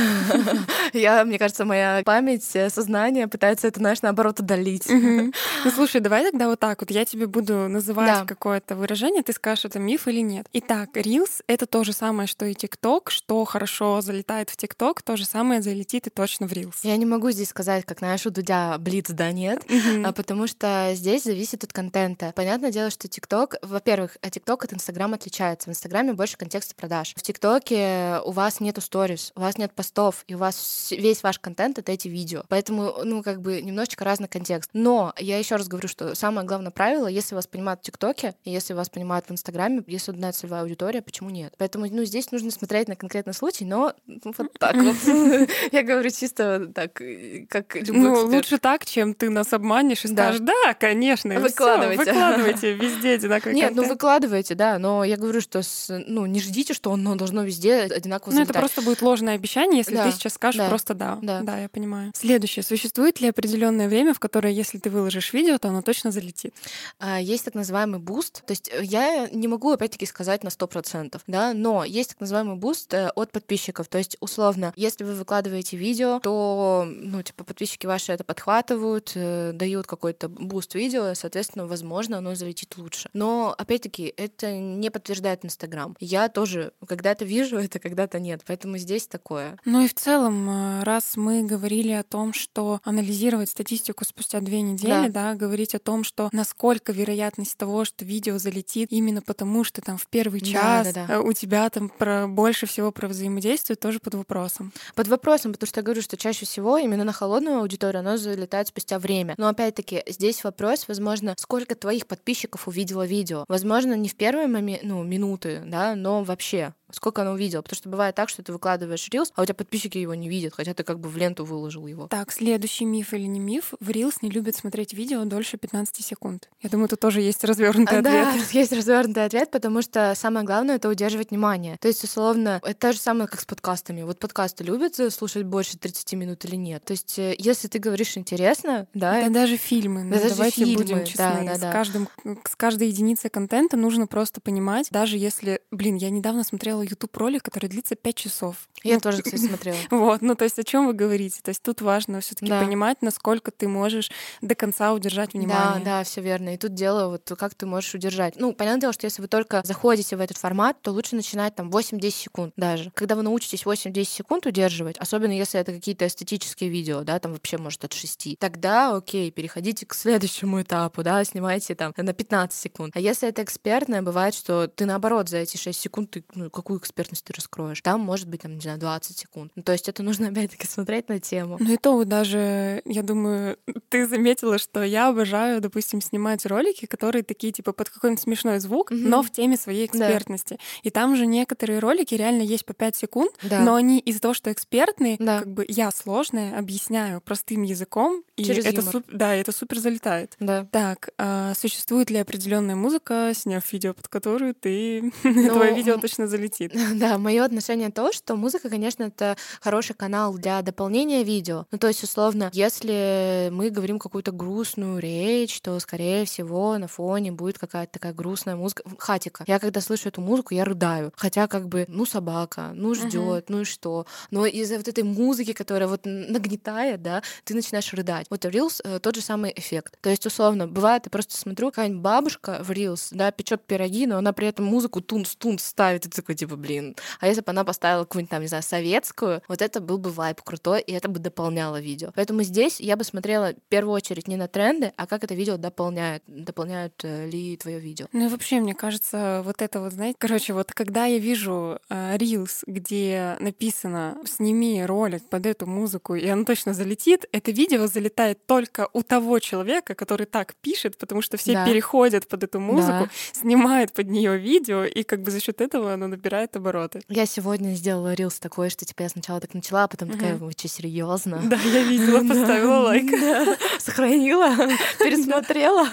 *laughs* я, мне кажется, моя память, э, сознание пытается это, знаешь, наоборот, удалить. *laughs* Ну, слушай, давай тогда вот так вот. Я тебе буду называть какое-то выражение, ты скажешь, это миф или нет. Итак, Reels — это то же самое, что и TikTok, что хорошо залетает в TikTok, то же самое залетит и точно в Reels. Я не могу здесь сказать, как, знаешь, у Дудя блиц да нет, а потому что здесь зависит от контента. Понятное дело, что TikTok, во-первых, TikTok от Instagram отличается. В Инстаграме больше контекста продаж. В ТикТоке у вас нету сторис, у вас нет постов, и у вас весь ваш контент — это эти видео. Поэтому, ну, как бы немножечко разный контекст. Но я еще раз говорю, что самое главное правило, если вас понимают в ТикТоке, если вас понимают в Инстаграме, если одна целевая аудитория, почему нет? Поэтому, ну, здесь нужно смотреть на конкретный случай, но ну, вот так вот. *laughs* Я говорю чисто так, как любой Ну, лучше так, чем ты нас обманешь и скажешь, да, конечно, выкладывайте. Выкладывайте везде одинаковый Нет, ну выкладывайте, да, но я говорю, что, ну, не ждите, что оно должно везде одинаково Ну, это просто будет ложное обещание, если ты сейчас скажешь просто да. Да, да, я понимаю. Следующее. Существует ли определенное время, в которое, если ты выложишь видео, то оно точно залетит? А, есть так называемый буст. То есть э, я не могу, опять-таки, сказать на 100%, да, но есть так называемый буст э, от подписчиков. То есть, условно, если вы выкладываете видео, то, ну, типа, подписчики ваши это подхватывают, э, дают какой-то буст видео, соответственно, возможно, оно залетит лучше. Но, опять-таки, это не подтверждает Инстаграм. Я тоже когда-то вижу *laughs* это, когда-то нет. Поэтому здесь такое. Ну и в целом, раз мы говорили о том, что анализировать статистику спустя две недели, да, да говорить о том, что насколько вероятность того, что видео залетит именно потому, что там в первый час да, да, да. у тебя там про больше всего про взаимодействие, тоже под вопросом. Под вопросом, потому что я говорю, что чаще всего именно на холодную аудиторию оно залетает спустя время. Но опять-таки здесь вопрос, возможно, сколько твоих подписчиков увидело видео. Возможно, не в первые моменты, ну, минуты, да, но вообще сколько она увидела. Потому что бывает так, что ты выкладываешь рилс, а у тебя подписчики его не видят, хотя ты как бы в ленту выложил его. Так, следующий миф или не миф. В рилс не любят смотреть видео дольше 15 секунд. Я думаю, тут тоже есть развернутый а, ответ. Да, *laughs* есть развернутый ответ, потому что самое главное — это удерживать внимание. То есть, условно, это то же самое, как с подкастами. Вот подкасты любят слушать больше 30 минут или нет? То есть, э, если ты говоришь интересно, да... Да даже фильмы. Ну, да даже давайте фильмы, будем честны. да, да, с, да. Каждым, с каждой единицей контента нужно просто понимать, даже если... Блин, я недавно смотрела YouTube ролик, который длится 5 часов. Я Ну, тоже, *laughs* кстати, смотрела. Вот, ну то есть о чем вы говорите? То есть тут важно все-таки Да. понимать, насколько ты можешь до конца удержать Да, внимание. да, все верно. И тут дело, вот как ты можешь удержать. Ну, понятное дело, что если вы только заходите в этот формат, то лучше начинать там 8-10 секунд даже. Когда вы научитесь 8-10 секунд удерживать, особенно если это какие-то эстетические видео, да, там вообще может от 6, тогда окей, переходите к следующему этапу, да, снимайте там на 15 секунд. А если это экспертное, бывает, что ты наоборот за эти 6 секунд, ты, ну, какую экспертность ты раскроешь? Там может быть, там, не знаю, 20 секунд. Ну, то есть это нужно *laughs* опять-таки смотреть на тему. Ну и то вот даже, я думаю, *laughs* ты заметила, что я обожаю, допустим, снимать ролики, которые такие, типа, под какой-нибудь смешной звук, Мгм. но в теме своей Да. экспертности. И там же некоторые ролики реально есть по 5 секунд, Да. но они из-за того, что экспертные, Да. как бы я сложная, объясняю простым языком, и Через это юмор. суп- да, это супер залетает. Да. Так, а существует ли определенная музыка, сняв видео, под которую ты *laughs* твое видео точно залетит? *laughs* Да, мое отношение то, что музыка, конечно, это хороший канал для дополнения видео. Ну, то есть, условно, если мы говорим какую-то грустную речь, то, скорее всего, на фоне будет какая-то такая грустная музыка. Хатика. Я когда слышу эту музыку, я рыдаю. Хотя, как бы, ну, собака, ну, ждет, ну и что. Но из-за вот этой музыки, которая вот нагнетает, да, ты начинаешь рыдать. Вот Reels э, тот же самый эффект. То есть, условно, бывает, я просто смотрю, какая-нибудь бабушка в Reels, да, печет пироги, но она при этом музыку тунс-тунс ставит, и ты такой, типа, блин. А если бы она поставила какую-нибудь там, не знаю, советскую, вот это был бы вайп крутой, и это бы дополняло видео. Поэтому здесь я бы смотрела в первую очередь не на тренды, а как это видео дополняет, дополняют э, ли твое видео. Ну и вообще, мне кажется, вот это вот, знаете, короче, вот когда я вижу э, Reels, где написано «сними ролик под эту музыку», и оно точно залетит, это видео залетает только у того человека, который так пишет, потому что все Да. переходят под эту музыку, Да. снимают под нее видео, и как бы за счет этого оно набирает обороты. Я сегодня сделала рилс такой, что типа я сначала так начала, а потом такая, вы что, серьезно? Да, я видела, *laughs* поставила лайк. *laughs* Сохранила, *laughs* пересмотрела.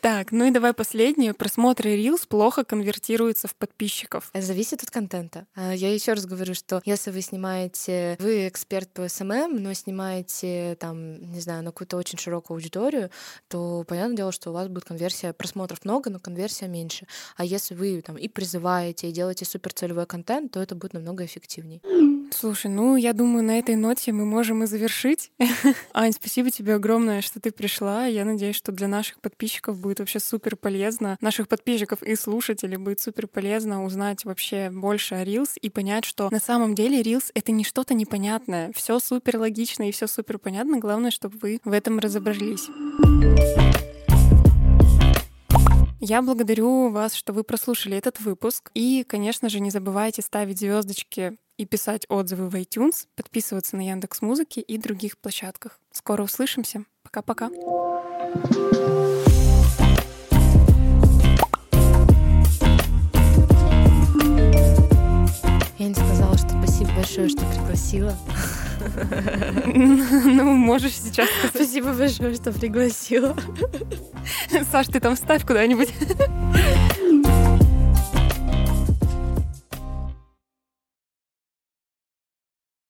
Так, ну и давай последнее. Просмотры Reels плохо конвертируются в подписчиков. Это зависит от контента. А, Я еще раз говорю, что если вы снимаете, вы эксперт по СММ, но снимаете там, не знаю, на какую-то очень широкую аудиторию, то понятное дело, что у вас будет конверсия просмотров много, но конверсия меньше. А если вы там и призываете, и делаете супер целевой контент, то это будет намного эффективнее. Слушай, ну я думаю, на этой ноте мы можем и завершить. *laughs* Ань, спасибо тебе огромное, что ты пришла. Я надеюсь, что для наших подписчиков будет вообще супер полезно, наших подписчиков и слушателей будет супер полезно узнать вообще больше о Reels и понять, что на самом деле Reels — это не что-то непонятное. Все супер логично и все супер понятно. Главное, чтобы вы в этом разобрались. Я благодарю вас, что вы прослушали этот выпуск. И, конечно же, не забывайте ставить звездочки и писать отзывы в iTunes, подписываться на Яндекс Музыки и других площадках. Скоро услышимся. Пока-пока. Я не сказала, что спасибо большое, что пригласила. *laughs* Ну, можешь сейчас. Спасибо большое, что пригласила. Саш, ты там ставь куда-нибудь.